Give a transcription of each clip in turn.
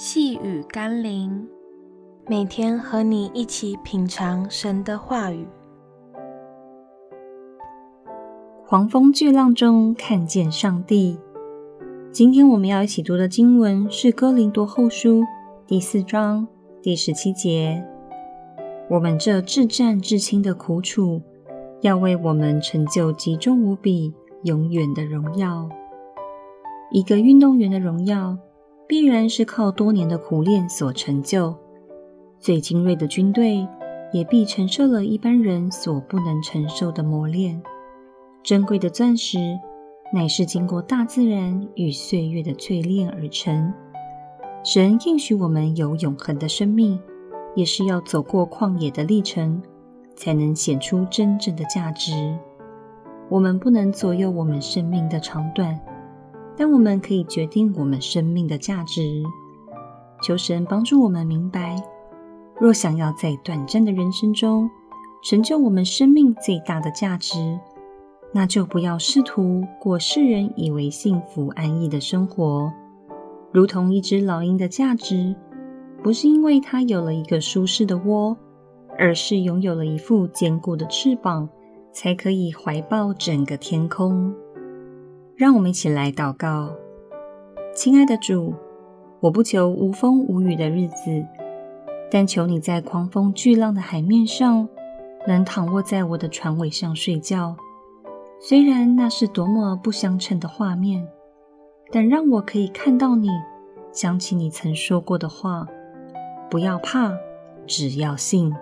细雨甘霖，每天和你一起品尝神的话语。狂风巨浪中看见上帝。今天我们要一起读的经文是《哥林多后书》第四章第十七节。我们这至战至轻的苦楚，要为我们成就极重无比、永远的荣耀。一个运动员的荣耀，必然是靠多年的苦练所成就。最精锐的军队，也必承受了一般人所不能承受的磨练。珍贵的钻石，乃是经过大自然与岁月的淬炼而成。神应许我们有永恒的生命，也是要走过旷野的历程，才能显出真正的价值。我们不能左右我们生命的长短。但我们可以决定我们生命的价值。求神帮助我们明白，若想要在短暂的人生中成就我们生命最大的价值，那就不要试图过世人以为幸福安逸的生活。如同一只老鹰的价值，不是因为它有了一个舒适的窝，而是拥有了一副坚固的翅膀，才可以怀抱整个天空。让我们一起来祷告，亲爱的主，我不求无风无雨的日子，但求你在狂风巨浪的海面上，能躺卧在我的船尾上睡觉。虽然那是多么不相称的画面，但让我可以看到你，想起你曾说过的话：不要怕，只要信。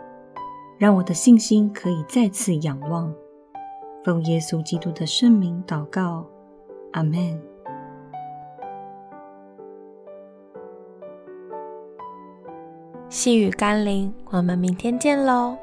让我的信心可以再次仰望。奉耶稣基督的圣名祷告。阿门。细雨甘霖，我们明天见喽。